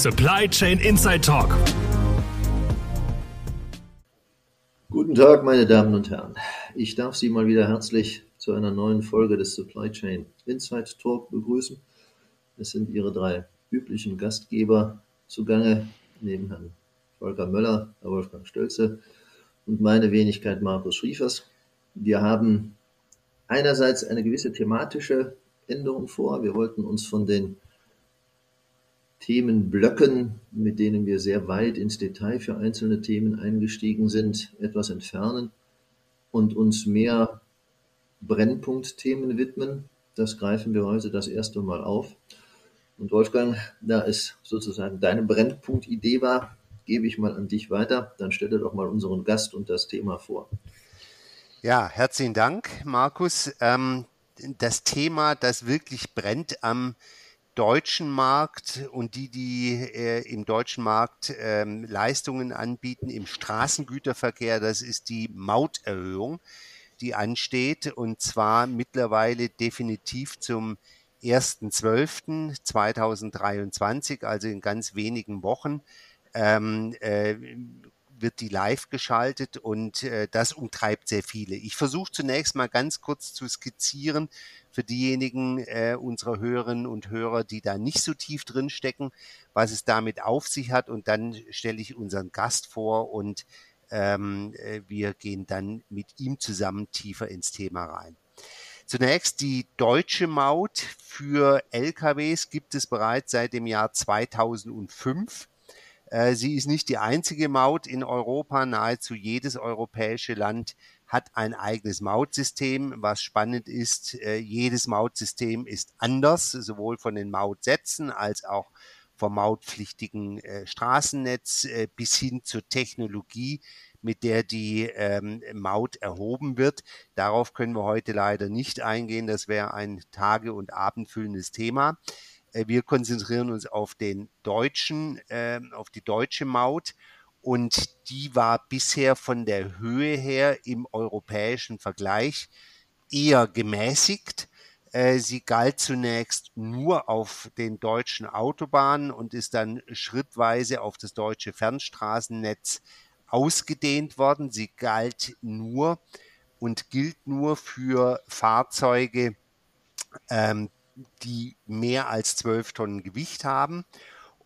Supply Chain Inside Talk. Guten Tag, meine Damen und Herren. Ich darf Sie mal wieder herzlich zu einer neuen Folge des Supply Chain Inside Talk begrüßen. Es sind Ihre drei üblichen Gastgeber zugange, neben Herrn Volker Möller, Herr Wolfgang Stölze und meine Wenigkeit Markus Schriefers. Wir haben einerseits eine gewisse thematische Änderung vor. Wir wollten uns von den Themenblöcken, mit denen wir sehr weit ins Detail für einzelne Themen eingestiegen sind, etwas entfernen und uns mehr Brennpunktthemen widmen. Das greifen wir heute das erste Mal auf. Und Wolfgang, da es sozusagen deine Brennpunktidee war, gebe ich mal an dich weiter. Dann stelle doch mal unseren Gast und das Thema vor. Ja, herzlichen Dank, Markus. Ähm, das Thema, das wirklich brennt am deutschen Markt und die, die äh, im deutschen Markt ähm, Leistungen anbieten im Straßengüterverkehr, das ist die Mauterhöhung, die ansteht und zwar mittlerweile definitiv zum 1.12.2023, also in ganz wenigen Wochen. Ähm, äh, wird die live geschaltet und äh, das umtreibt sehr viele. Ich versuche zunächst mal ganz kurz zu skizzieren für diejenigen äh, unserer Hörerinnen und Hörer, die da nicht so tief drin stecken, was es damit auf sich hat und dann stelle ich unseren Gast vor und ähm, äh, wir gehen dann mit ihm zusammen tiefer ins Thema rein. Zunächst die deutsche Maut für LKWs gibt es bereits seit dem Jahr 2005. Äh, sie ist nicht die einzige Maut in Europa. Nahezu jedes europäische Land hat ein eigenes Mautsystem. Was spannend ist, äh, jedes Mautsystem ist anders, sowohl von den Mautsätzen als auch vom mautpflichtigen äh, Straßennetz bis hin zur Technologie, mit der die ähm, Maut erhoben wird. Darauf können wir heute leider nicht eingehen. Das wäre ein tage- und abendfüllendes Thema. Äh, wir konzentrieren uns auf den deutschen, äh, auf die deutsche Maut. Und die war bisher von der Höhe her im europäischen Vergleich eher gemäßigt. Äh, sie galt zunächst nur auf den deutschen Autobahnen und ist dann schrittweise auf das deutsche Fernstraßennetz ausgedehnt worden. Sie galt nur und gilt nur für Fahrzeuge, ähm, die mehr als zwölf Tonnen Gewicht haben.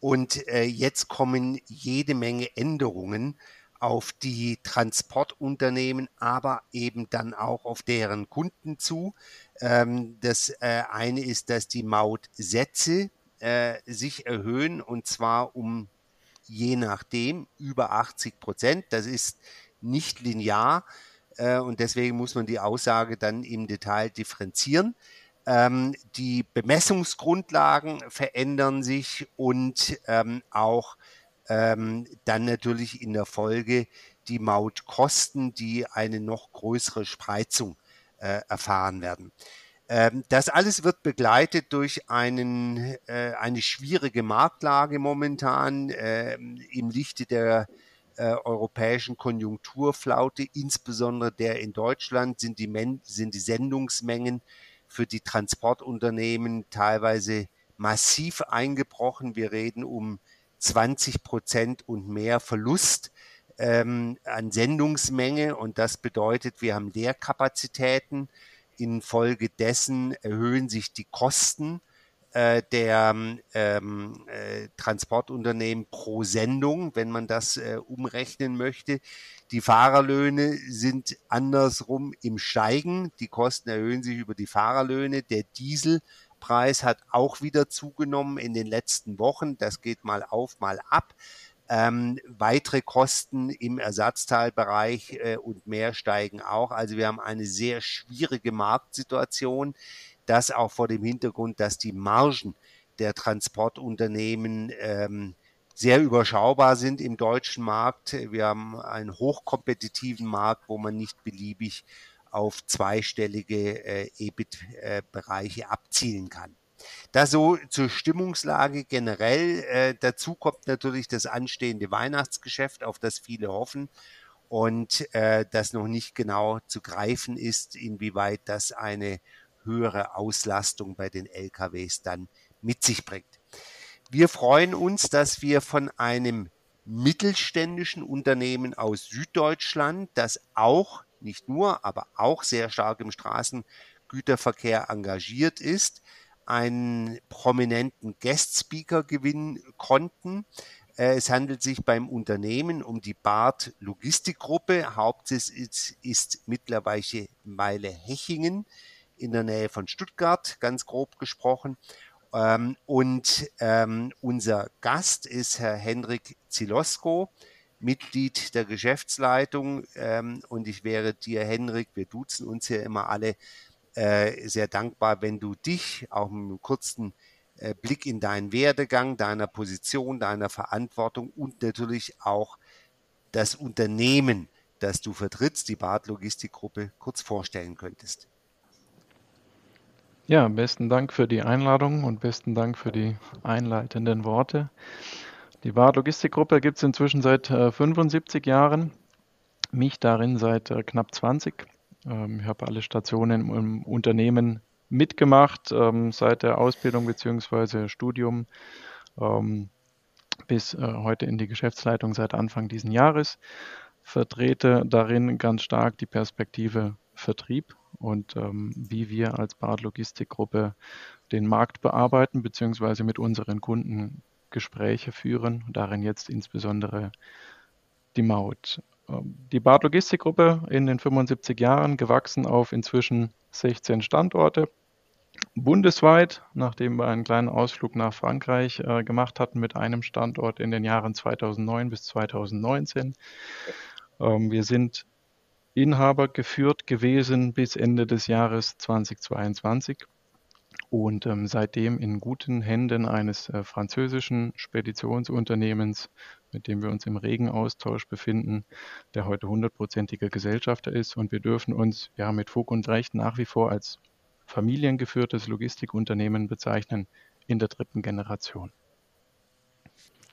Und äh, jetzt kommen jede Menge Änderungen auf die Transportunternehmen, aber eben dann auch auf deren Kunden zu. Ähm, das äh, eine ist, dass die Mautsätze äh, sich erhöhen und zwar um je nachdem über 80 Prozent. Das ist nicht linear äh, und deswegen muss man die Aussage dann im Detail differenzieren. Ähm, die Bemessungsgrundlagen verändern sich und ähm, auch ähm, dann natürlich in der Folge die Mautkosten, die eine noch größere Spreizung äh, erfahren werden. Ähm, das alles wird begleitet durch einen, äh, eine schwierige Marktlage momentan äh, im Lichte der äh, europäischen Konjunkturflaute, insbesondere der in Deutschland sind die, Men sind die Sendungsmengen für die Transportunternehmen teilweise massiv eingebrochen. Wir reden um 20 Prozent und mehr Verlust ähm, an Sendungsmenge und das bedeutet, wir haben Leerkapazitäten. Infolgedessen erhöhen sich die Kosten äh, der ähm, äh, Transportunternehmen pro Sendung, wenn man das äh, umrechnen möchte. Die Fahrerlöhne sind andersrum im Steigen. Die Kosten erhöhen sich über die Fahrerlöhne. Der Dieselpreis hat auch wieder zugenommen in den letzten Wochen. Das geht mal auf, mal ab. Ähm, weitere Kosten im Ersatzteilbereich äh, und mehr steigen auch. Also wir haben eine sehr schwierige Marktsituation. Das auch vor dem Hintergrund, dass die Margen der Transportunternehmen ähm, sehr überschaubar sind im deutschen Markt. Wir haben einen hochkompetitiven Markt, wo man nicht beliebig auf zweistellige äh, EBIT-Bereiche abzielen kann. Das so zur Stimmungslage generell. Äh, dazu kommt natürlich das anstehende Weihnachtsgeschäft, auf das viele hoffen und äh, das noch nicht genau zu greifen ist, inwieweit das eine höhere Auslastung bei den LKWs dann mit sich bringt. Wir freuen uns, dass wir von einem mittelständischen Unternehmen aus Süddeutschland, das auch, nicht nur, aber auch sehr stark im Straßengüterverkehr engagiert ist, einen prominenten Guest Speaker gewinnen konnten. Äh, es handelt sich beim Unternehmen um die Bart Logistikgruppe. Hauptsitz ist, ist mittlerweile Hechingen in der Nähe von Stuttgart, ganz grob gesprochen. Ähm, und ähm, unser Gast ist Herr Henrik Zilosko, Mitglied der Geschäftsleitung. Ähm, und ich wäre dir, Henrik, wir duzen uns hier immer alle, äh, sehr dankbar, wenn du dich auch mit einem kurzen äh, Blick in deinen Werdegang, deiner Position, deiner Verantwortung und natürlich auch das Unternehmen, das du vertrittst, die Bad Logistikgruppe, kurz vorstellen könntest. Ja, besten Dank für die Einladung und besten Dank für die einleitenden Worte. Die Bad Logistikgruppe gibt es inzwischen seit äh, 75 Jahren, mich darin seit äh, knapp 20. Ähm, ich habe alle Stationen im Unternehmen mitgemacht, ähm, seit der Ausbildung bzw. Studium ähm, bis äh, heute in die Geschäftsleitung seit Anfang diesen Jahres. Vertrete darin ganz stark die Perspektive Vertrieb und ähm, wie wir als Bad Logistikgruppe den Markt bearbeiten bzw. mit unseren Kunden Gespräche führen, darin jetzt insbesondere die Maut. Ähm, die Bad Logistikgruppe in den 75 Jahren gewachsen auf inzwischen 16 Standorte. Bundesweit, nachdem wir einen kleinen Ausflug nach Frankreich äh, gemacht hatten mit einem Standort in den Jahren 2009 bis 2019. Ähm, wir sind Inhaber geführt gewesen bis Ende des Jahres 2022 und ähm, seitdem in guten Händen eines äh, französischen Speditionsunternehmens, mit dem wir uns im regen Austausch befinden, der heute hundertprozentiger Gesellschafter ist. Und wir dürfen uns ja mit Fug und Recht nach wie vor als familiengeführtes Logistikunternehmen bezeichnen in der dritten Generation.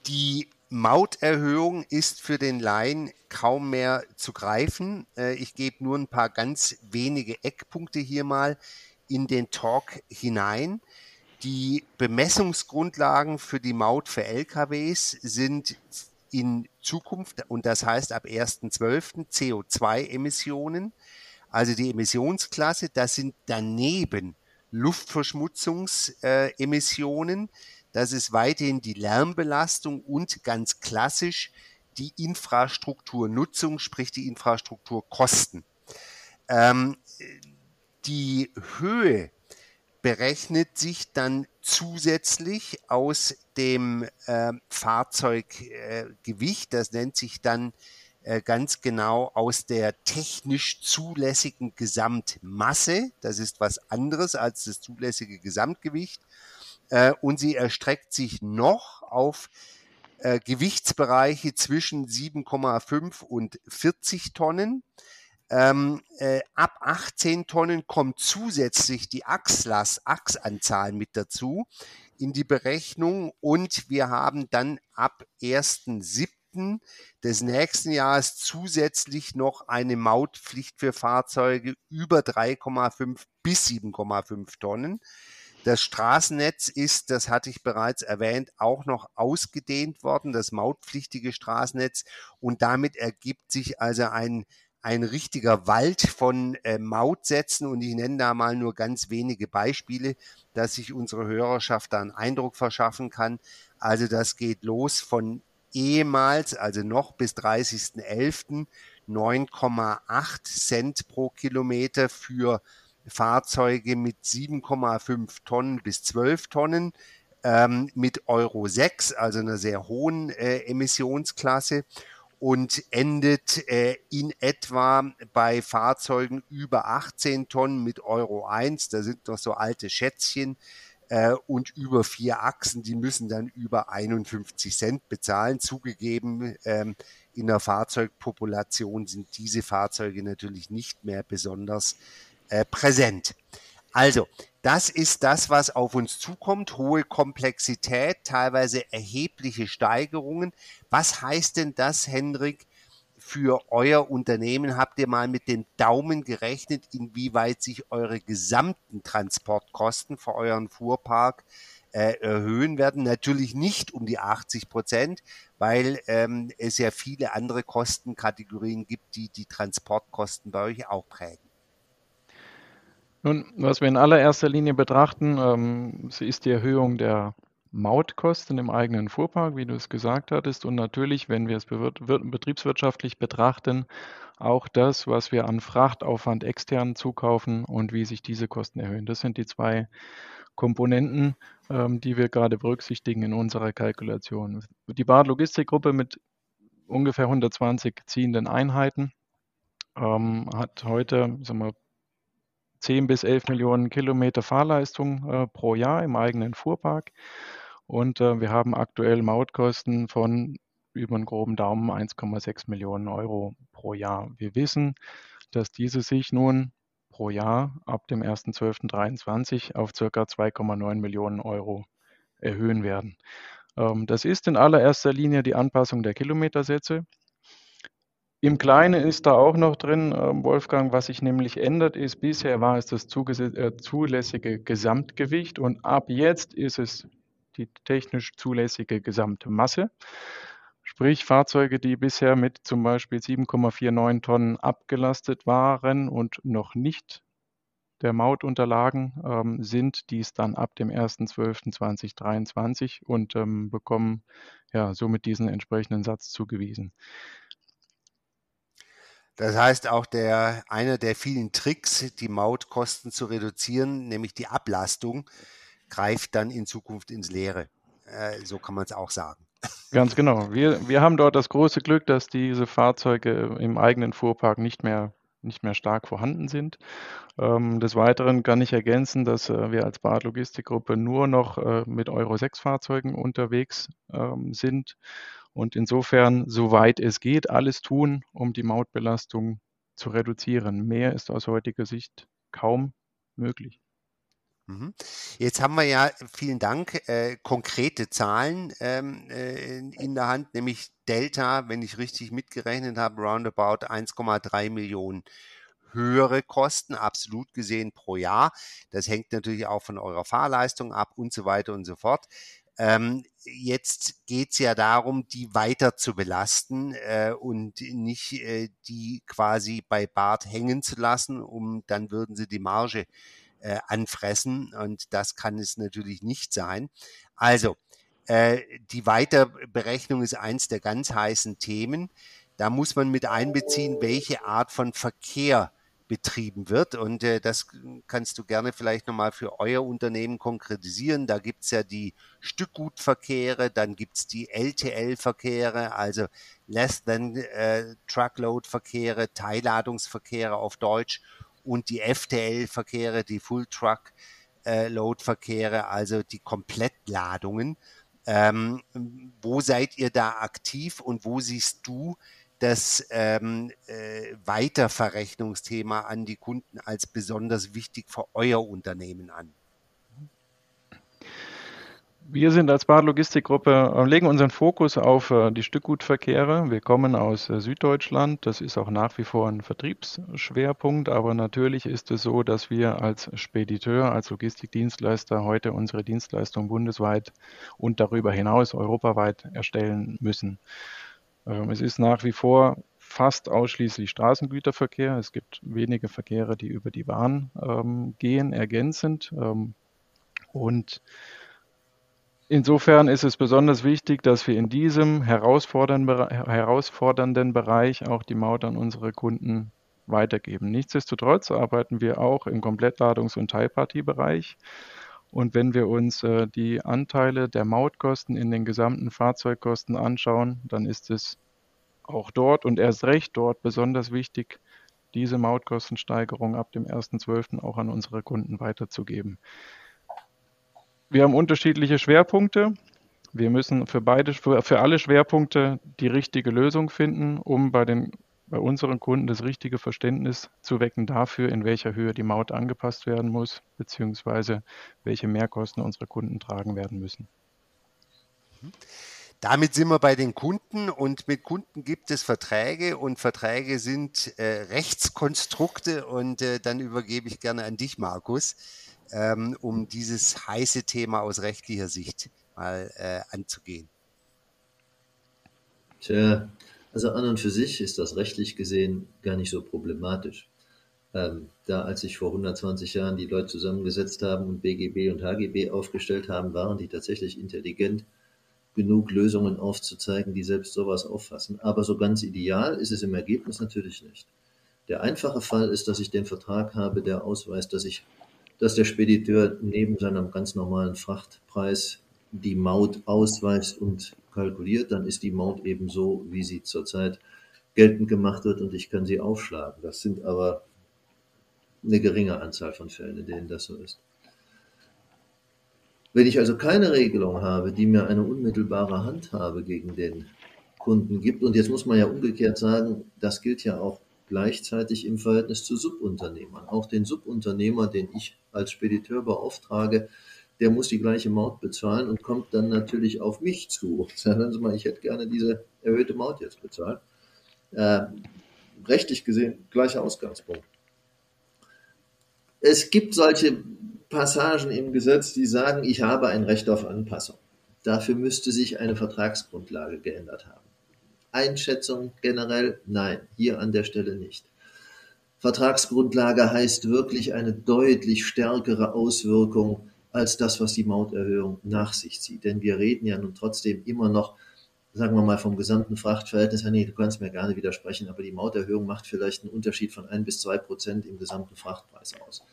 Die Mauterhöhung ist für den Laien kaum mehr zu greifen. Äh, ich gebe nur ein paar ganz wenige Eckpunkte hier mal in den Talk hinein. Die Bemessungsgrundlagen für die Maut für LKWs sind in Zukunft, und das heißt ab 1.12. CO2-Emissionen, also die Emissionsklasse, das sind daneben Luftverschmutzungsemissionen, das ist weiterhin die Lärmbelastung und ganz klassisch die Infrastrukturnutzung, sprich die Infrastrukturkosten. Ähm, die Höhe berechnet sich dann zusätzlich aus dem äh, Fahrzeuggewicht. Äh, das nennt sich dann äh, ganz genau aus der technisch zulässigen Gesamtmasse. Das ist was anderes als das zulässige Gesamtgewicht. Äh, und sie erstreckt sich noch auf äh, Gewichtsbereiche zwischen 7,5 und 40 Tonnen. Ähm, äh, ab 18 Tonnen kommt zusätzlich die Achslast, Achsanzahl mit dazu in die Berechnung und wir haben dann ab 1.7. des nächsten Jahres zusätzlich noch eine Mautpflicht für Fahrzeuge über 3,5 bis 7,5 Tonnen. Das Straßennetz ist, das hatte ich bereits erwähnt, auch noch ausgedehnt worden, das mautpflichtige Straßennetz. Und damit ergibt sich also ein ein richtiger Wald von äh, Mautsätzen und ich nenne da mal nur ganz wenige Beispiele, dass sich unsere Hörerschaft da einen Eindruck verschaffen kann. Also das geht los von ehemals, also noch bis 30.11. 9,8 Cent pro Kilometer für Fahrzeuge mit 7,5 Tonnen bis 12 Tonnen ähm, mit Euro 6, also einer sehr hohen äh, Emissionsklasse und endet äh, in etwa bei Fahrzeugen über 18 Tonnen mit Euro 1. Da sind noch so alte Schätzchen äh, und über vier Achsen, die müssen dann über 51 Cent bezahlen. Zugegeben, ähm, in der Fahrzeugpopulation sind diese Fahrzeuge natürlich nicht mehr besonders äh, präsent. Also, das ist das, was auf uns zukommt. Hohe Komplexität, teilweise erhebliche Steigerungen. Was heißt denn das, Hendrik, für euer Unternehmen? Habt ihr mal mit den Daumen gerechnet, inwieweit sich eure gesamten Transportkosten für euren Fuhrpark äh, erhöhen werden. Natürlich nicht um die 80 Prozent, weil ähm, es ja viele andere Kostenkategorien gibt, die die Transportkosten bei euch auch prägen. Nun, was wir in allererster Linie betrachten, ähm, ist die Erhöhung der Mautkosten im eigenen Fuhrpark, wie du es gesagt hattest. Und natürlich, wenn wir es betriebswirtschaftlich betrachten, auch das, was wir an Frachtaufwand extern zukaufen und wie sich diese Kosten erhöhen. Das sind die zwei Komponenten, ähm, die wir gerade berücksichtigen in unserer Kalkulation. Die Bad Logistikgruppe mit ungefähr 120 ziehenden Einheiten ähm, hat heute sagen wir, 10 bis 11 Millionen Kilometer Fahrleistung äh, pro Jahr im eigenen Fuhrpark. Und äh, wir haben aktuell Mautkosten von über einen groben Daumen 1,6 Millionen Euro pro Jahr. Wir wissen, dass diese sich nun pro Jahr ab dem 1.12.23 auf ca. 2,9 Millionen Euro erhöhen werden. Ähm, das ist in allererster Linie die Anpassung der Kilometersätze. Im Kleinen ist da auch noch drin, ähm, Wolfgang, was sich nämlich ändert, ist, bisher war es das äh, zulässige Gesamtgewicht und ab jetzt ist es die technisch zulässige Gesamtmasse. Sprich, Fahrzeuge, die bisher mit zum Beispiel 7,49 Tonnen abgelastet waren und noch nicht der Maut unterlagen, ähm, sind dies dann ab dem 1.12.2023 und ähm, bekommen ja somit diesen entsprechenden Satz zugewiesen. Das heißt auch der, einer der vielen Tricks, die Mautkosten zu reduzieren, nämlich die Ablastung, greift dann in Zukunft ins Leere. Äh, so kann man es auch sagen. Ganz genau. Wir, wir haben dort das große Glück, dass diese Fahrzeuge im eigenen Fuhrpark nicht mehr, nicht mehr stark vorhanden sind. Ähm, des Weiteren kann ich ergänzen, dass äh, wir als Bad Logistikgruppe nur noch äh, mit Euro 6 Fahrzeugen unterwegs ähm, sind und insofern, soweit es geht, alles tun, um die Mautbelastung zu reduzieren. Mehr ist aus heutiger Sicht kaum möglich. Mhm. Jetzt haben wir ja, vielen Dank, äh, konkrete Zahlen ähm, äh, in der Hand, nämlich Delta, wenn ich richtig mitgerechnet habe, roundabout 1,3 Millionen höhere Kosten, absolut gesehen pro Jahr. Das hängt natürlich auch von eurer Fahrleistung ab und so weiter und so fort. Ähm, jetzt geht es ja darum, die weiter zu belasten äh, und nicht äh, die quasi bei Bart hängen zu lassen, um dann würden sie die Marge äh, anfressen und das kann es natürlich nicht sein. Also, äh, die Weiterberechnung ist eins der ganz heißen Themen. Da muss man mit einbeziehen, welche Art von Verkehr betrieben wird. Und äh, das kannst du gerne vielleicht nochmal für euer Unternehmen konkretisieren. Da gibt es ja die Stückgutverkehre, dann gibt es die LTL-Verkehre, also Less Than äh, Truckload-Verkehre, Teilladungsverkehre auf Deutsch und die FTL-Verkehre, die Full Truck äh, Load-Verkehre, also die Komplettladungen. Ähm, wo seid ihr da aktiv und wo siehst du das ähm, äh, Weiterverrechnungsthema an die Kunden als besonders wichtig für euer Unternehmen an? Wir sind als Bad Logistikgruppe, äh, legen unseren Fokus auf äh, die Stückgutverkehre. Wir kommen aus äh, Süddeutschland. Das ist auch nach wie vor ein Vertriebsschwerpunkt. Aber natürlich ist es so, dass wir als Spediteur, als Logistikdienstleister heute unsere Dienstleistung bundesweit und darüber hinaus europaweit erstellen müssen. Ähm, es ist nach wie vor fast ausschließlich Straßengüterverkehr. Es gibt wenige Verkehre, die über die Bahn ähm, gehen, ergänzend. Ähm, und Insofern ist es besonders wichtig, dass wir in diesem herausfordernden Bereich auch die Maut an unsere Kunden weitergeben. Nichtsdestotrotz arbeiten wir auch im Komplettladungs- und Teilpartiebereich. Und wenn wir uns äh, die Anteile der Mautkosten in den gesamten Fahrzeugkosten anschauen, dann ist es auch dort und erst recht dort besonders wichtig, diese Mautkostensteigerung ab dem 1.12. auch an unsere Kunden weiterzugeben. Wir haben unterschiedliche Schwerpunkte. Wir müssen für beide, für, für alle Schwerpunkte die richtige Lösung finden, um bei den bei unseren Kunden das richtige Verständnis zu wecken dafür, in welcher Höhe die Maut angepasst werden muss, beziehungsweise welche Mehrkosten unsere Kunden tragen werden müssen. Damit sind wir bei den Kunden und mit Kunden gibt es Verträge und Verträge sind äh, Rechtskonstrukte und äh, dann übergebe ich gerne an dich, Markus. ähm, um dieses heiße Thema aus rechtlicher Sicht mal äh, anzugehen? Tja, also an und für sich ist das rechtlich gesehen gar nicht so problematisch. Ähm, da als sich vor 120 Jahren die Leute zusammengesetzt haben und BGB und HGB aufgestellt haben, waren die tatsächlich intelligent genug, Lösungen aufzuzeigen, die selbst sowas auffassen. Aber so ganz ideal ist es im Ergebnis natürlich nicht. Der einfache Fall ist, dass ich den Vertrag habe, der ausweist, dass ich, dass der Spediteur neben seinem ganz normalen Frachtpreis die Maut ausweist und kalkuliert, dann ist die Maut eben so, wie sie zurzeit geltend gemacht wird und ich kann sie aufschlagen. Das sind aber eine geringe Anzahl von Fällen, in denen das so ist. Wenn ich also keine Regelung habe, die mir eine unmittelbare Handhabe gegen den Kunden gibt, und jetzt muss man ja umgekehrt sagen, das gilt ja auch gleichzeitig im Verhältnis zu Subunternehmern. Auch den Subunternehmer, den ich als Spediteur beauftrage, der muss die gleiche Maut bezahlen und kommt dann natürlich auf mich zu. Sagen Sie mal, ich hätte gerne diese erhöhte Maut jetzt bezahlt. Äh, rechtlich gesehen gleicher Ausgangspunkt. Es gibt solche Passagen im Gesetz, die sagen, ich habe ein Recht auf Anpassung. Dafür müsste sich eine Vertragsgrundlage geändert haben. Einschätzung generell? Nein, hier an der Stelle nicht. Vertragsgrundlage heißt wirklich eine deutlich stärkere Auswirkung als das, was die Mauterhöhung nach sich zieht. Denn wir reden ja nun trotzdem immer noch, sagen wir mal, vom gesamten Frachtverhältnis. Nee, du kannst mir gerne widersprechen, aber die Mauterhöhung macht vielleicht einen Unterschied von ein bis zwei Prozent im gesamten Frachtpreis aus.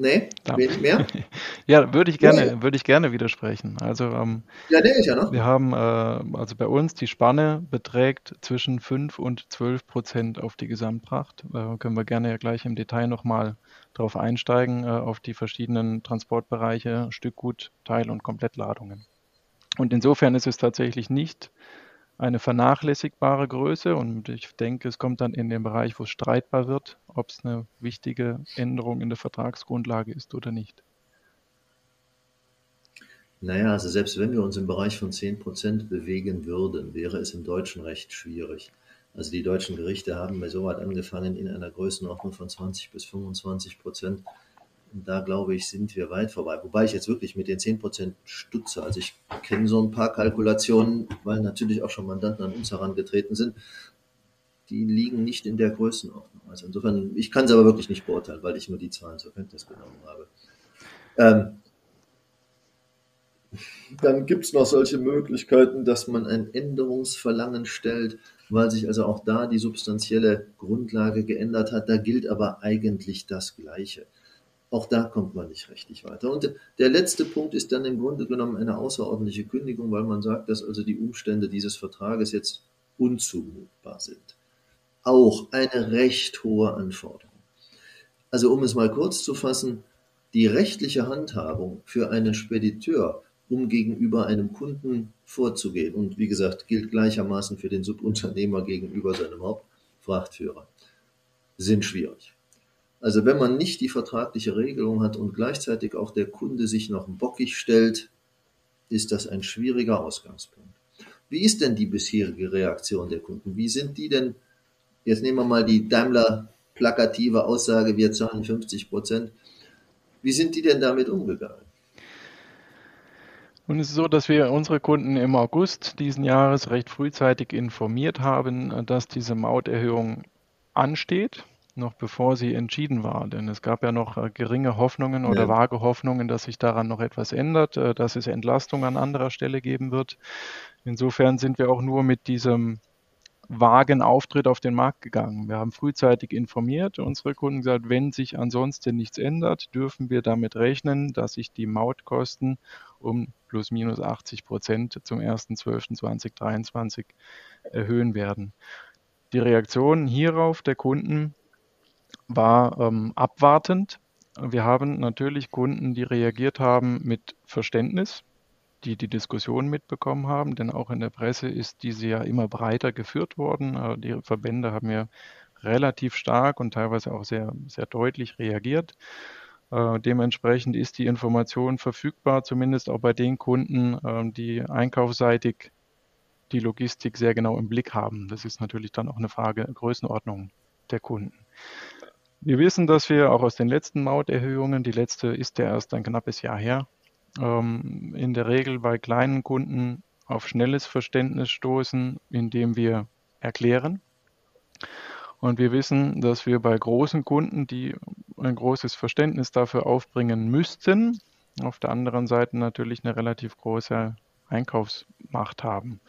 Nee, wenig mehr? ja, würde ich gerne, nee. würde ich gerne widersprechen. Also ähm, ja, nee, ich ja noch. wir haben äh, also bei uns die Spanne beträgt zwischen 5 und 12 Prozent auf die Gesamtfracht. Äh, können wir gerne ja gleich im Detail nochmal darauf einsteigen, äh, auf die verschiedenen Transportbereiche, Stückgut, Teil- und Komplettladungen. Und insofern ist es tatsächlich nicht eine vernachlässigbare Größe und ich denke, es kommt dann in den Bereich, wo es streitbar wird, ob es eine wichtige Änderung in der Vertragsgrundlage ist oder nicht. Naja, also selbst wenn wir uns im Bereich von 10 Prozent bewegen würden, wäre es im deutschen Recht schwierig. Also die deutschen Gerichte haben bei so weit angefangen in einer Größenordnung von 20 bis 25 Prozent da glaube ich, sind wir weit vorbei. Wobei ich jetzt wirklich mit den 10% stutze. Also ich kenne so ein paar Kalkulationen, weil natürlich auch schon Mandanten an uns herangetreten sind. Die liegen nicht in der Größenordnung. Also insofern, ich kann es aber wirklich nicht beurteilen, weil ich nur die Zahlen zur Kenntnis genommen habe. Ähm, dann gibt es noch solche Möglichkeiten, dass man ein Änderungsverlangen stellt, weil sich also auch da die substanzielle Grundlage geändert hat. Da gilt aber eigentlich das Gleiche. Auch da kommt man nicht richtig weiter. Und der letzte Punkt ist dann im Grunde genommen eine außerordentliche Kündigung, weil man sagt, dass also die Umstände dieses Vertrages jetzt unzumutbar sind. Auch eine recht hohe Anforderung. Also um es mal kurz zu fassen, die rechtliche Handhabung für einen Spediteur, um gegenüber einem Kunden vorzugehen, und wie gesagt, gilt gleichermaßen für den Subunternehmer gegenüber seinem Hauptfrachtführer, sind schwierig. Also wenn man nicht die vertragliche Regelung hat und gleichzeitig auch der Kunde sich noch bockig stellt, ist das ein schwieriger Ausgangspunkt. Wie ist denn die bisherige Reaktion der Kunden? Wie sind die denn, jetzt nehmen wir mal die Daimler plakative Aussage, wir zahlen 50 Prozent. Wie sind die denn damit umgegangen? Und es ist so, dass wir unsere Kunden im August diesen Jahres recht frühzeitig informiert haben, dass diese Mauterhöhung ansteht noch bevor sie entschieden war. Denn es gab ja noch äh, geringe Hoffnungen oder ja. vage Hoffnungen, dass sich daran noch etwas ändert, äh, dass es Entlastung an anderer Stelle geben wird. Insofern sind wir auch nur mit diesem vagen Auftritt auf den Markt gegangen. Wir haben frühzeitig informiert, unsere Kunden gesagt, wenn sich ansonsten nichts ändert, dürfen wir damit rechnen, dass sich die Mautkosten um plus minus 80 Prozent zum 1.12.2023 erhöhen werden. Die Reaktion hierauf der Kunden war ähm, abwartend. Wir haben natürlich Kunden, die reagiert haben mit Verständnis, die die Diskussion mitbekommen haben, denn auch in der Presse ist diese ja immer breiter geführt worden. Äh, die Verbände haben ja relativ stark und teilweise auch sehr, sehr deutlich reagiert. Äh, dementsprechend ist die Information verfügbar, zumindest auch bei den Kunden, äh, die einkaufsseitig die Logistik sehr genau im Blick haben. Das ist natürlich dann auch eine Frage Größenordnung der Kunden. Wir wissen, dass wir auch aus den letzten Mauterhöhungen, die letzte ist ja erst ein knappes Jahr her, ähm, in der Regel bei kleinen Kunden auf schnelles Verständnis stoßen, indem wir erklären. Und wir wissen, dass wir bei großen Kunden, die ein großes Verständnis dafür aufbringen müssten, auf der anderen Seite natürlich eine relativ große Einkaufsmacht haben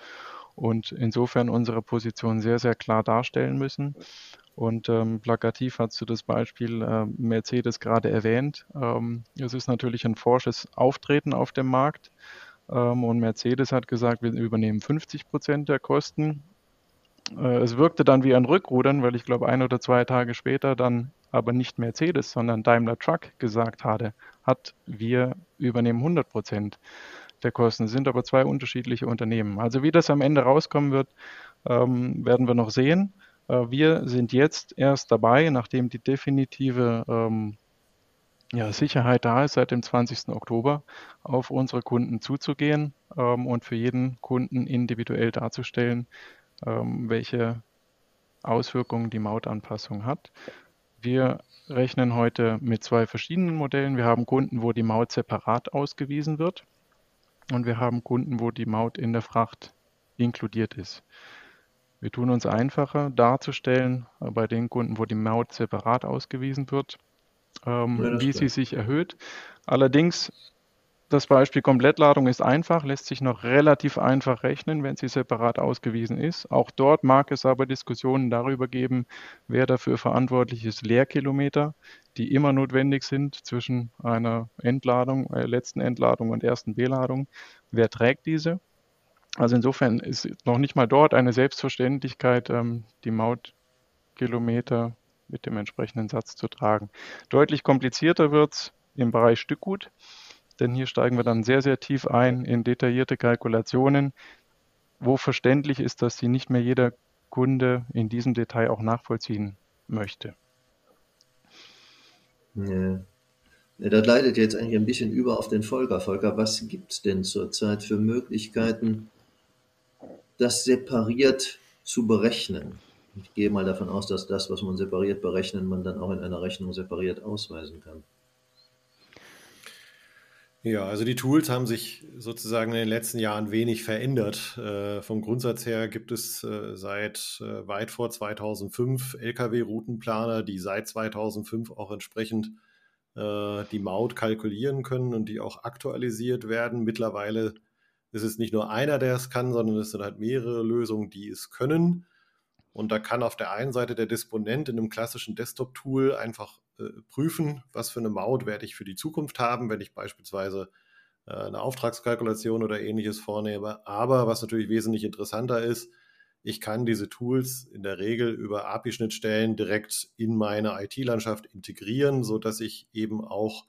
und insofern unsere Position sehr, sehr klar darstellen müssen. Und ähm, plakativ hast du das Beispiel äh, Mercedes gerade erwähnt. Ähm, es ist natürlich ein forsches Auftreten auf dem Markt. Ähm, und Mercedes hat gesagt, wir übernehmen 50 Prozent der Kosten. Äh, es wirkte dann wie ein Rückrudern, weil ich glaube, ein oder zwei Tage später dann aber nicht Mercedes, sondern Daimler Truck gesagt hatte, hat, wir übernehmen 100 Prozent der Kosten. Es sind aber zwei unterschiedliche Unternehmen. Also wie das am Ende rauskommen wird, ähm, werden wir noch sehen. Äh, wir sind jetzt erst dabei, nachdem die definitive ähm, ja, Sicherheit da ist, seit dem 20. Oktober auf unsere Kunden zuzugehen ähm, und für jeden Kunden individuell darzustellen, ähm, welche Auswirkungen die Mautanpassung hat. Wir rechnen heute mit zwei verschiedenen Modellen. Wir haben Kunden, wo die Maut separat ausgewiesen wird und wir haben Kunden, wo die Maut in der Fracht inkludiert ist. Wir tun uns einfacher darzustellen äh, bei den Kunden, wo die Maut separat ausgewiesen wird, ähm, ja, wie sie sich erhöht. Allerdings, das Beispiel Komplettladung ist einfach, lässt sich noch relativ einfach rechnen, wenn sie separat ausgewiesen ist. Auch dort mag es aber Diskussionen darüber geben, wer dafür verantwortlich ist, Leerkilometer, die immer notwendig sind zwischen einer Entladung, äh, letzten Entladung und ersten Beladung. Wer trägt diese? Also insofern ist noch nicht mal dort eine Selbstverständlichkeit, ähm, die Mautkilometer mit dem entsprechenden Satz zu tragen. Deutlich komplizierter wird es im Bereich Stückgut, denn hier steigen wir dann sehr, sehr tief ein in detaillierte Kalkulationen, wo verständlich ist, dass sie nicht mehr jeder Kunde in diesem Detail auch nachvollziehen möchte. Ja. Das leitet jetzt eigentlich ein bisschen über auf den Volker. Volker, was gibt es denn zurzeit für Möglichkeiten, das separiert zu berechnen. Ich gehe mal davon aus, dass das, was man separiert berechnet, man dann auch in einer Rechnung separiert ausweisen kann. Ja, also die Tools haben sich sozusagen in den letzten Jahren wenig verändert. Äh, vom Grundsatz her gibt es äh, seit äh, weit vor 2005 Lkw-Routenplaner, die seit 2005 auch entsprechend äh, die Maut kalkulieren können und die auch aktualisiert werden. Mittlerweile es ist nicht nur einer, der es kann, sondern es sind halt mehrere Lösungen, die es können. Und da kann auf der einen Seite der Disponent in einem klassischen Desktop-Tool einfach äh, prüfen, was für eine Maut werde ich für die Zukunft haben, wenn ich beispielsweise äh, eine Auftragskalkulation oder ähnliches vornehme. Aber was natürlich wesentlich interessanter ist, ich kann diese Tools in der Regel über API-Schnittstellen direkt in meine IT-Landschaft integrieren, sodass ich eben auch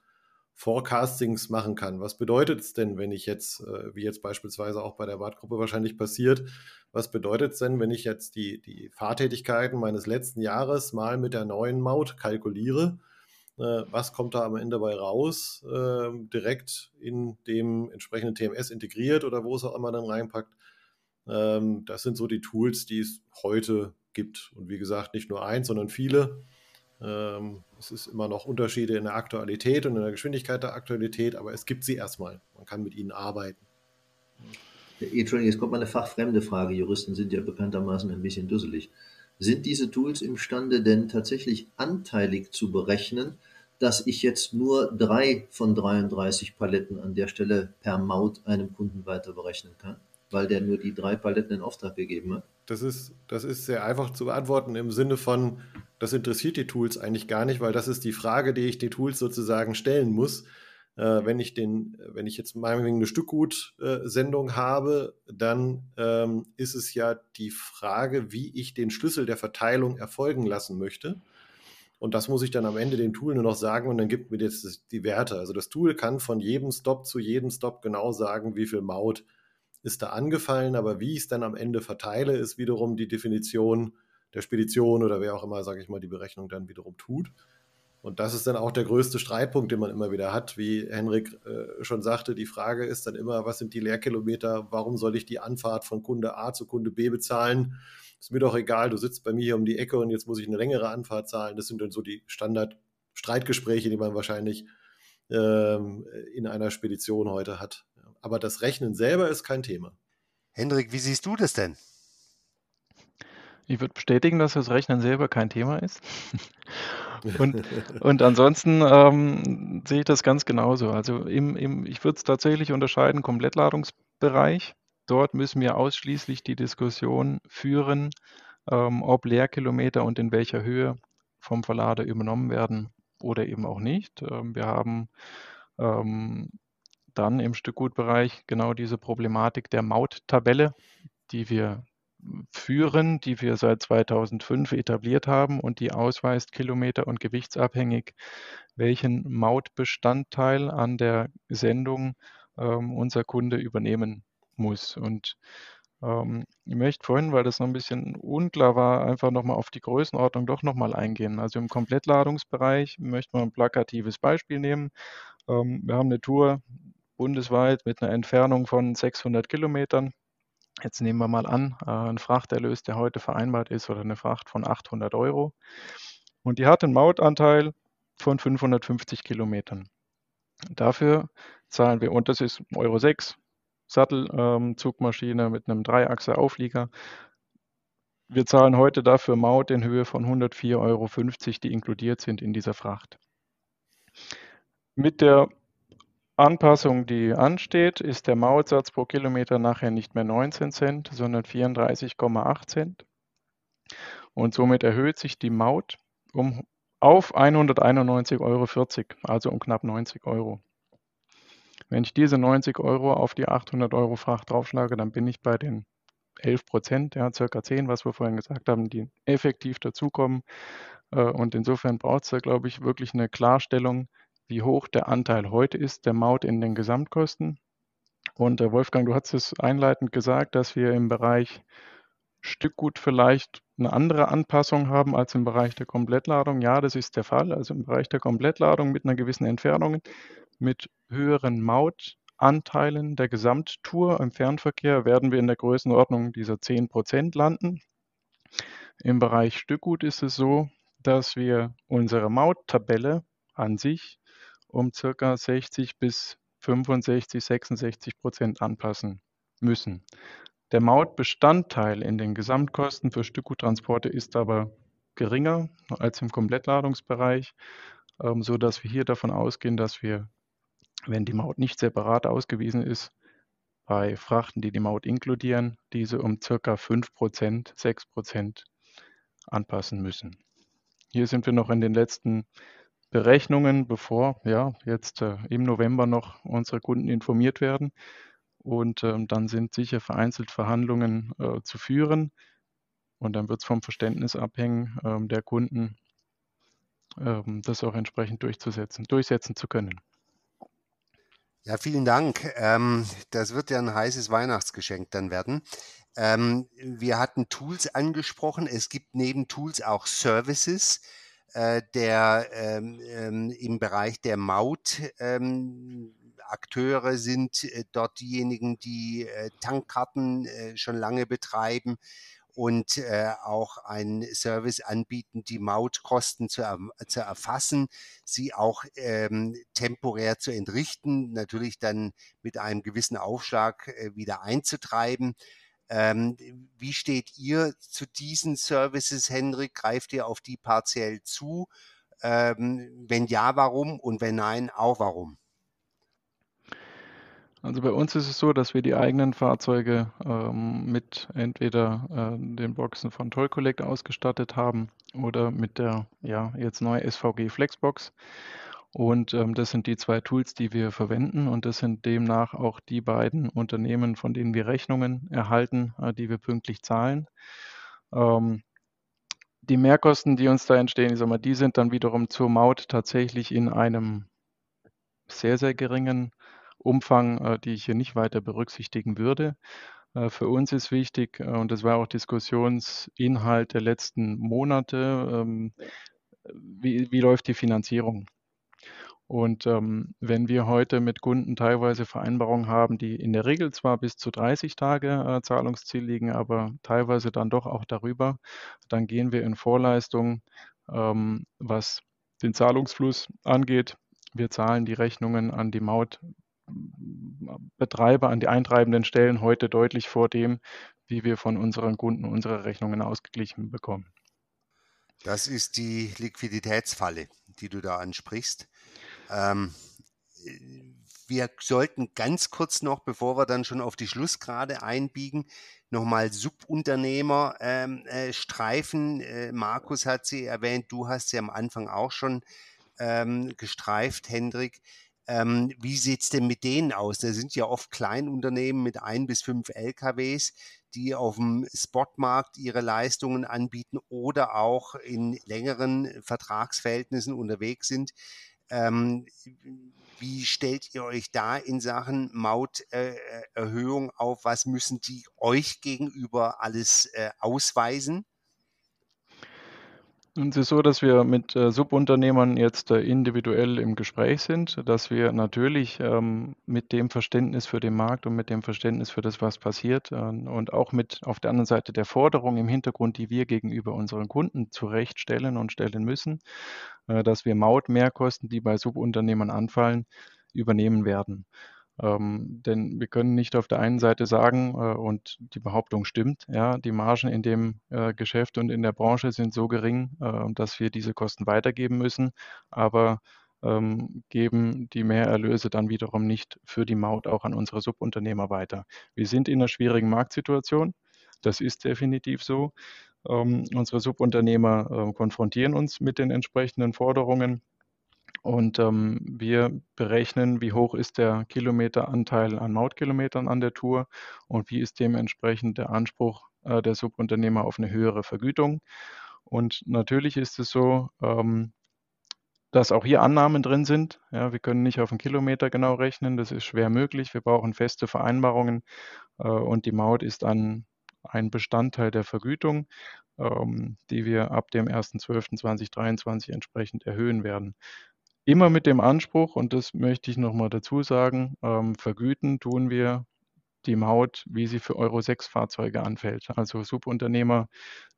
Forecastings machen kann. Was bedeutet es denn, wenn ich jetzt, äh, wie jetzt beispielsweise auch bei der Wartgruppe wahrscheinlich passiert, was bedeutet es denn, wenn ich jetzt die, die Fahrtätigkeiten meines letzten Jahres mal mit der neuen Maut kalkuliere? Äh, was kommt da am Ende bei raus? Äh, direkt in dem entsprechenden TMS integriert oder wo es auch immer dann reinpackt. Ähm, das sind so die Tools, die es heute gibt. Und wie gesagt, nicht nur eins, sondern viele. Ähm, es ist immer noch Unterschiede in der Aktualität und in der Geschwindigkeit der Aktualität, aber es gibt sie erstmal. Man kann mit ihnen arbeiten. Entschuldigung, jetzt kommt mal eine fachfremde Frage. Juristen sind ja bekanntermaßen ein bisschen dusselig. Sind diese Tools imstande denn tatsächlich anteilig zu berechnen, dass ich jetzt nur drei von 33 Paletten an der Stelle per Maut einem Kunden weiter berechnen kann? weil der nur die drei Paletten in Auftrag gegeben hat? Das ist, das ist sehr einfach zu beantworten im Sinne von, das interessiert die Tools eigentlich gar nicht, weil das ist die Frage, die ich den Tools sozusagen stellen muss. Äh, wenn ich den, wenn ich jetzt meinetwegen eine Stückgut-Sendung habe, dann ähm, ist es ja die Frage, wie ich den Schlüssel der Verteilung erfolgen lassen möchte. Und das muss ich dann am Ende dem Tool nur noch sagen und dann gibt mir jetzt die Werte. Also das Tool kann von jedem Stop zu jedem Stop genau sagen, wie viel Maut ist da angefallen, aber wie ich es dann am Ende verteile, ist wiederum die Definition der Spedition oder wer auch immer, sage ich mal, die Berechnung dann wiederum tut. Und das ist dann auch der größte Streitpunkt, den man immer wieder hat. Wie Henrik äh, schon sagte, die Frage ist dann immer, was sind die Leerkilometer? Warum soll ich die Anfahrt von Kunde A zu Kunde B bezahlen? ist mir doch egal, du sitzt bei mir hier um die Ecke und jetzt muss ich eine längere Anfahrt zahlen. Das sind dann so die Standard-Streitgespräche, die man wahrscheinlich ähm, in einer Spedition heute hat. Aber das Rechnen selber ist kein Thema. Hendrik, wie siehst du das denn? Ich würde bestätigen, dass das Rechnen selber kein Thema ist. und, und ansonsten ähm, sehe ich das ganz genauso. Also im, im, ich würde es tatsächlich unterscheiden, Komplettladungsbereich. Dort müssen wir ausschließlich die Diskussion führen, ähm, ob Leerkilometer und in welcher Höhe vom Verlader übernommen werden oder eben auch nicht. Ähm, wir haben ähm, dann im Stückgutbereich genau diese Problematik der Mauttabelle, die wir führen, die wir seit 2005 etabliert haben und die ausweist kilometer- und gewichtsabhängig, welchen Mautbestandteil an der Sendung ähm, unser Kunde übernehmen muss. Und ähm, ich möchte vorhin, weil das noch ein bisschen unklar war, einfach nochmal auf die Größenordnung doch nochmal eingehen. Also im Komplettladungsbereich möchte man ein plakatives Beispiel nehmen. Ähm, wir haben eine Tour bundesweit mit einer Entfernung von 600 Kilometern. Jetzt nehmen wir mal an, äh, ein Frachterlös, der heute vereinbart ist, oder eine Fracht von 800 Euro. Und die hat einen Mautanteil von 550 Kilometern. Dafür zahlen wir, und das ist Euro 6, Sattelzugmaschine ähm, mit einem Dreiachser Auflieger. Wir zahlen heute dafür Maut in Höhe von 104,50 Euro, die inkludiert sind in dieser Fracht. Mit der Anpassung, die ansteht, ist der Mautsatz pro Kilometer nachher nicht mehr 19 Cent, sondern 34,8 Cent. Und somit erhöht sich die Maut um, auf 191,40 Euro, also um knapp 90 Euro. Wenn ich diese 90 Euro auf die 800 Euro Fracht draufschlage, dann bin ich bei den 11 Prozent, ja, circa 10, was wir vorhin gesagt haben, die effektiv dazukommen. Äh, und insofern braucht es da, glaube ich, wirklich eine Klarstellung, wie hoch der Anteil heute ist, der Maut in den Gesamtkosten. Und äh, Wolfgang, du hast es einleitend gesagt, dass wir im Bereich Stückgut vielleicht eine andere Anpassung haben als im Bereich der Komplettladung. Ja, das ist der Fall. Also im Bereich der Komplettladung mit einer gewissen Entfernung, mit höheren Mautanteilen der Gesamttour im Fernverkehr werden wir in der Größenordnung dieser 10 Prozent landen. Im Bereich Stückgut ist es so, dass wir unsere Mauttabelle an sich um circa 60 bis 65, 66 Prozent anpassen müssen. Der Mautbestandteil in den Gesamtkosten für Stückguttransporte ist aber geringer als im Komplettladungsbereich, ähm, so dass wir hier davon ausgehen, dass wir, wenn die Maut nicht separat ausgewiesen ist, bei Frachten, die die Maut inkludieren, diese um circa 5 Prozent, 6 Prozent anpassen müssen. Hier sind wir noch in den letzten Berechnungen, bevor ja jetzt äh, im November noch unsere Kunden informiert werden. Und ähm, dann sind sicher vereinzelt Verhandlungen äh, zu führen. Und dann wird es vom Verständnis abhängen ähm, der Kunden, ähm, das auch entsprechend durchzusetzen, durchsetzen zu können. Ja, vielen Dank. Ähm, das wird ja ein heißes Weihnachtsgeschenk dann werden. Ähm, wir hatten Tools angesprochen. Es gibt neben Tools auch Services äh, der ähm, ähm, im Bereich der Maut ähm, Akteure sind äh, dort diejenigen, die äh, Tankkarten äh, schon lange betreiben und äh, auch einen Service anbieten, die Mautkosten zu, zu erfassen, sie auch ähm, temporär zu entrichten, natürlich dann mit einem gewissen Aufschlag äh, wieder einzutreiben. Ähm, wie steht ihr zu diesen Services, Henrik? Greift ihr auf die partiell zu? Ähm, wenn ja, warum? Und wenn nein, auch warum? Also bei uns ist es so, dass wir die eigenen Fahrzeuge ähm, mit entweder äh, den Boxen von Toll Collect ausgestattet haben oder mit der ja jetzt neue SVG Flexbox. Und ähm, das sind die zwei Tools, die wir verwenden. Und das sind demnach auch die beiden Unternehmen, von denen wir Rechnungen erhalten, äh, die wir pünktlich zahlen. Ähm, die Mehrkosten, die uns da entstehen, ich sag mal, die sind dann wiederum zur Maut tatsächlich in einem sehr, sehr geringen Umfang, äh, die ich hier nicht weiter berücksichtigen würde. Äh, für uns ist wichtig, äh, und das war auch Diskussionsinhalt der letzten Monate, ähm, wie, wie läuft die Finanzierung? Und ähm, wenn wir heute mit Kunden teilweise Vereinbarungen haben, die in der Regel zwar bis zu 30 Tage äh, Zahlungsziel liegen, aber teilweise dann doch auch darüber, dann gehen wir in Vorleistungen, ähm, was den Zahlungsfluss angeht. Wir zahlen die Rechnungen an die Mautbetreiber, an die eintreibenden Stellen heute deutlich vor dem, wie wir von unseren Kunden unsere Rechnungen ausgeglichen bekommen. Das ist die Liquiditätsfalle, die du da ansprichst. Ähm, wir sollten ganz kurz noch, bevor wir dann schon auf die Schlussgrade einbiegen, nochmal Subunternehmer ähm, äh, streifen. Äh, Markus hat sie erwähnt, du hast sie am Anfang auch schon ähm, gestreift, Hendrik. Ähm, wie sieht es denn mit denen aus? Da sind ja oft Kleinunternehmen mit ein bis fünf LKWs, die auf dem Spotmarkt ihre Leistungen anbieten oder auch in längeren Vertragsverhältnissen unterwegs sind. Ähm, wie stellt ihr euch da in Sachen Mauterhöhung äh, auf? Was müssen die euch gegenüber alles äh, ausweisen? Es ist so, dass wir mit äh, Subunternehmern jetzt äh, individuell im Gespräch sind, dass wir natürlich ähm, mit dem Verständnis für den Markt und mit dem Verständnis für das, was passiert äh, und auch mit auf der anderen Seite der Forderung im Hintergrund, die wir gegenüber unseren Kunden zurechtstellen und stellen müssen, äh, dass wir Mautmehrkosten, die bei Subunternehmern anfallen, übernehmen werden. Ähm, denn wir können nicht auf der einen Seite sagen, äh, und die Behauptung stimmt, ja, die Margen in dem äh, Geschäft und in der Branche sind so gering, äh, dass wir diese Kosten weitergeben müssen, aber ähm, geben die Mehrerlöse dann wiederum nicht für die Maut auch an unsere Subunternehmer weiter. Wir sind in einer schwierigen Marktsituation. Das ist definitiv so. Ähm, unsere Subunternehmer äh, konfrontieren uns mit den entsprechenden Forderungen und ähm, wir berechnen, wie hoch ist der Kilometeranteil an Mautkilometern an der Tour und wie ist dementsprechend der Anspruch äh, der Subunternehmer auf eine höhere Vergütung. Und natürlich ist es so, ähm, dass auch hier Annahmen drin sind. Ja, wir können nicht auf einen Kilometer genau rechnen, das ist schwer möglich. Wir brauchen feste Vereinbarungen äh, und die Maut ist dann ein Bestandteil der Vergütung, ähm, die wir ab dem 1.12.2023 entsprechend erhöhen werden. Immer mit dem Anspruch, und das möchte ich nochmal dazu sagen, ähm, vergüten tun wir die Maut, wie sie für Euro 6 Fahrzeuge anfällt. Also Subunternehmer,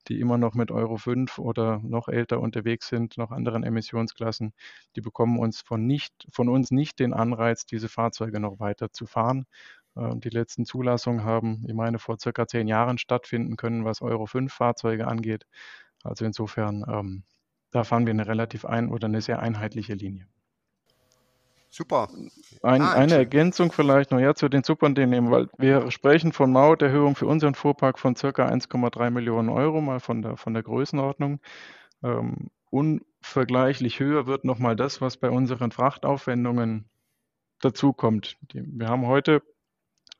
die immer noch mit Euro 5 oder noch älter unterwegs sind, noch anderen Emissionsklassen, die bekommen uns von, nicht, von uns nicht den Anreiz, diese Fahrzeuge noch weiter zu fahren. Ähm, die letzten Zulassungen haben, ich meine, vor circa zehn Jahren stattfinden können, was Euro 5 Fahrzeuge angeht. Also insofern ähm, da fahren wir eine relativ ein oder eine sehr einheitliche Linie. Super. Ein, ah, eine Ergänzung vielleicht noch ja, zu den Subunternehmen, weil wir sprechen von Mauterhöhung für unseren Fuhrpark von ca. 1,3 Millionen Euro, mal von der, von der Größenordnung. Ähm, unvergleichlich höher wird nochmal das, was bei unseren Frachtaufwendungen dazukommt. wir haben heute,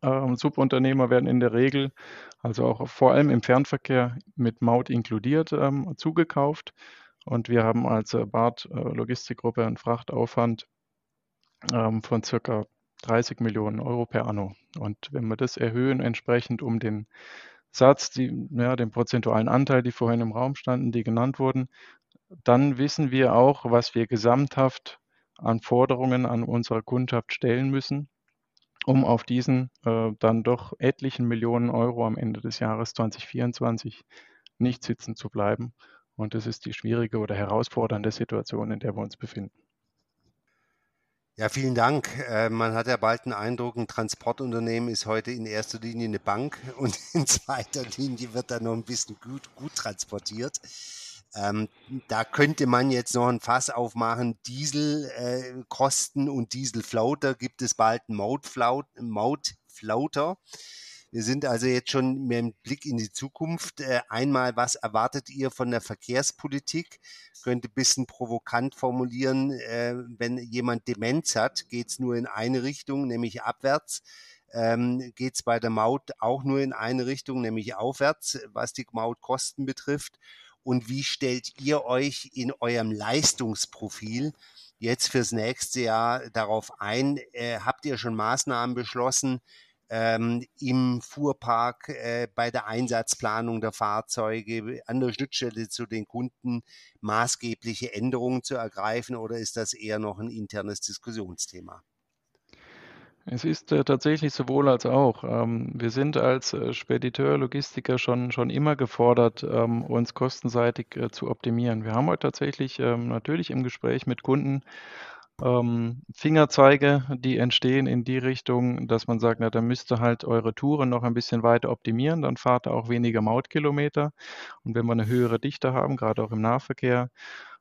äh, Subunternehmer werden in der Regel, also auch vor allem im Fernverkehr mit Maut inkludiert, ähm, zugekauft. Und wir haben als BART äh, Logistikgruppe einen Frachtaufwand ähm, von circa 30 Millionen Euro per anno. Und wenn wir das erhöhen, entsprechend um den Satz, die, ja, den prozentualen Anteil, die vorhin im Raum standen, die genannt wurden, dann wissen wir auch, was wir gesamthaft an Forderungen an unsere Kundschaft stellen müssen, um auf diesen äh, dann doch etlichen Millionen Euro am Ende des Jahres 2024 nicht sitzen zu bleiben und das ist die schwierige oder herausfordernde Situation, in der wir uns befinden. Ja, vielen Dank. Äh, man hat ja bald den Eindruck, ein Transportunternehmen ist heute in erster Linie eine Bank und in zweiter Linie wird da noch ein bisschen gut, gut transportiert. Ähm, da könnte man jetzt noch ein Fass aufmachen. Dieselkosten äh, und Dieselflauter gibt es bald einen Mautflauter. Wir sind also jetzt schon mit dem Blick in die Zukunft. Äh, einmal, was erwartet ihr von der Verkehrspolitik? Könnte bisschen provokant formulieren, äh, wenn jemand Demenz hat, geht es nur in eine Richtung, nämlich abwärts. Ähm, geht es bei der Maut auch nur in eine Richtung, nämlich aufwärts, was die Mautkosten betrifft. Und wie stellt ihr euch in eurem Leistungsprofil jetzt fürs nächste Jahr darauf ein? Äh, habt ihr schon Maßnahmen beschlossen, ähm, im Fuhrpark, äh, bei der Einsatzplanung der Fahrzeuge, an der Schnittstelle zu den Kunden maßgebliche Änderungen zu ergreifen oder ist das eher noch ein internes Diskussionsthema? Es ist äh, tatsächlich sowohl als auch. Ähm, wir sind als äh, Spediteur, Logistiker schon, schon immer gefordert, ähm, uns kostenseitig äh, zu optimieren. Wir haben heute tatsächlich ähm, natürlich im Gespräch mit Kunden ähm, Fingerzeige, die entstehen in die Richtung, dass man sagt, na, dann müsst ihr halt eure Touren noch ein bisschen weiter optimieren, dann fahrt ihr auch weniger Mautkilometer. Und wenn wir eine höhere Dichte haben, gerade auch im Nahverkehr,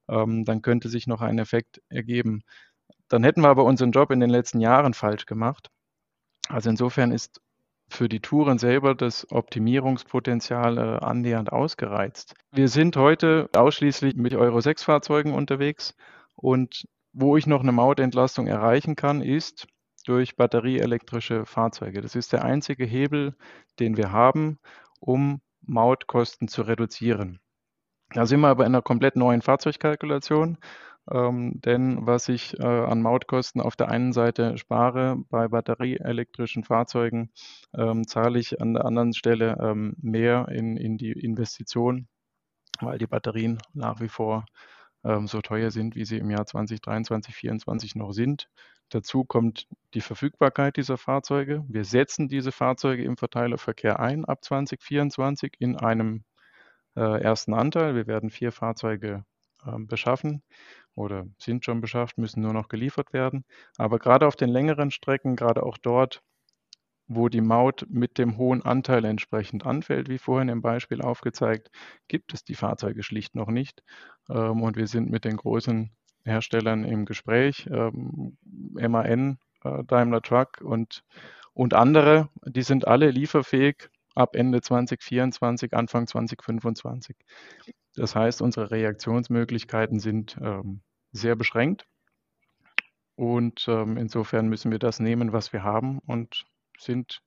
ähm, dann könnte sich noch ein Effekt ergeben. Dann hätten wir aber unseren Job in den letzten Jahren falsch gemacht. Also insofern ist für die Touren selber das Optimierungspotenzial äh, annähernd ausgereizt. Wir sind heute ausschließlich mit Euro 6 Fahrzeugen unterwegs und wo ich noch eine Mautentlastung erreichen kann, ist durch batterieelektrische Fahrzeuge. Das ist der einzige Hebel, den wir haben, um Mautkosten zu reduzieren. Da sind wir aber in einer komplett neuen Fahrzeugkalkulation. Ähm, denn was ich äh, an Mautkosten auf der einen Seite spare bei batterieelektrischen Fahrzeugen, ähm, zahle ich an der anderen Stelle ähm, mehr in, in die Investition, weil die Batterien nach wie vor ähm, so teuer sind, wie sie im Jahr 2023, 2024 noch sind. Dazu kommt die Verfügbarkeit dieser Fahrzeuge. Wir setzen diese Fahrzeuge im Verteilerverkehr ein ab 2024 in einem äh, ersten Anteil. Wir werden vier Fahrzeuge äh, beschaffen oder sind schon beschafft, müssen nur noch geliefert werden. Aber gerade auf den längeren Strecken, gerade auch dort, wo die Maut mit dem hohen Anteil entsprechend anfällt, wie vorhin im Beispiel aufgezeigt, gibt es die Fahrzeuge schlicht noch nicht. Ähm, und wir sind mit den großen Herstellern im Gespräch, ähm, MAN, äh, Daimler Truck und, und andere, die sind alle lieferfähig ab Ende 2024, Anfang 2025. Das heißt, unsere Reaktionsmöglichkeiten sind ähm, sehr beschränkt. Und ähm, insofern müssen wir das nehmen, was wir haben und sind,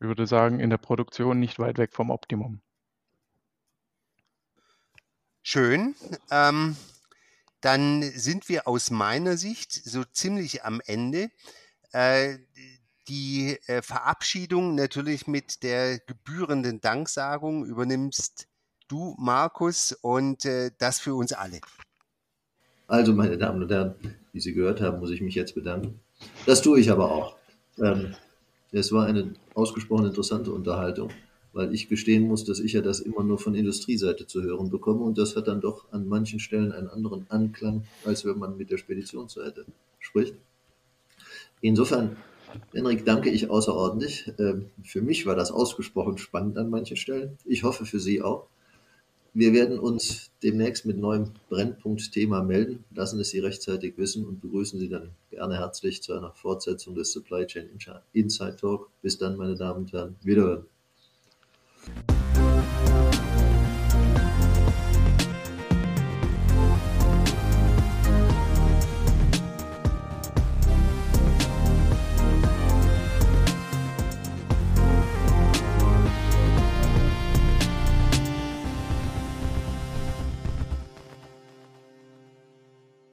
ich würde sagen, in der Produktion nicht weit weg vom Optimum. Schön. Ähm, dann sind wir aus meiner Sicht so ziemlich am Ende. Äh, die äh, Verabschiedung natürlich mit der gebührenden Danksagung übernimmst du, Markus, und äh, das für uns alle. Also, meine Damen und Herren, wie Sie gehört haben, muss ich mich jetzt bedanken. Das tue ich aber auch. Ähm, es war eine ausgesprochen interessante Unterhaltung, weil ich gestehen muss, dass ich ja das immer nur von Industrieseite zu hören bekomme und das hat dann doch an manchen Stellen einen anderen Anklang, als wenn man mit der Speditionsseite spricht. Insofern, Henrik, danke ich außerordentlich. Ähm, für mich war das ausgesprochen spannend an manchen Stellen. Ich hoffe für Sie auch. Wir werden uns demnächst mit neuem Brennpunktthema melden, lassen es Sie rechtzeitig wissen und begrüßen Sie dann gerne herzlich zu einer Fortsetzung des Supply Chain Inside Talk. Bis dann, meine Damen und Herren. Wiederhören.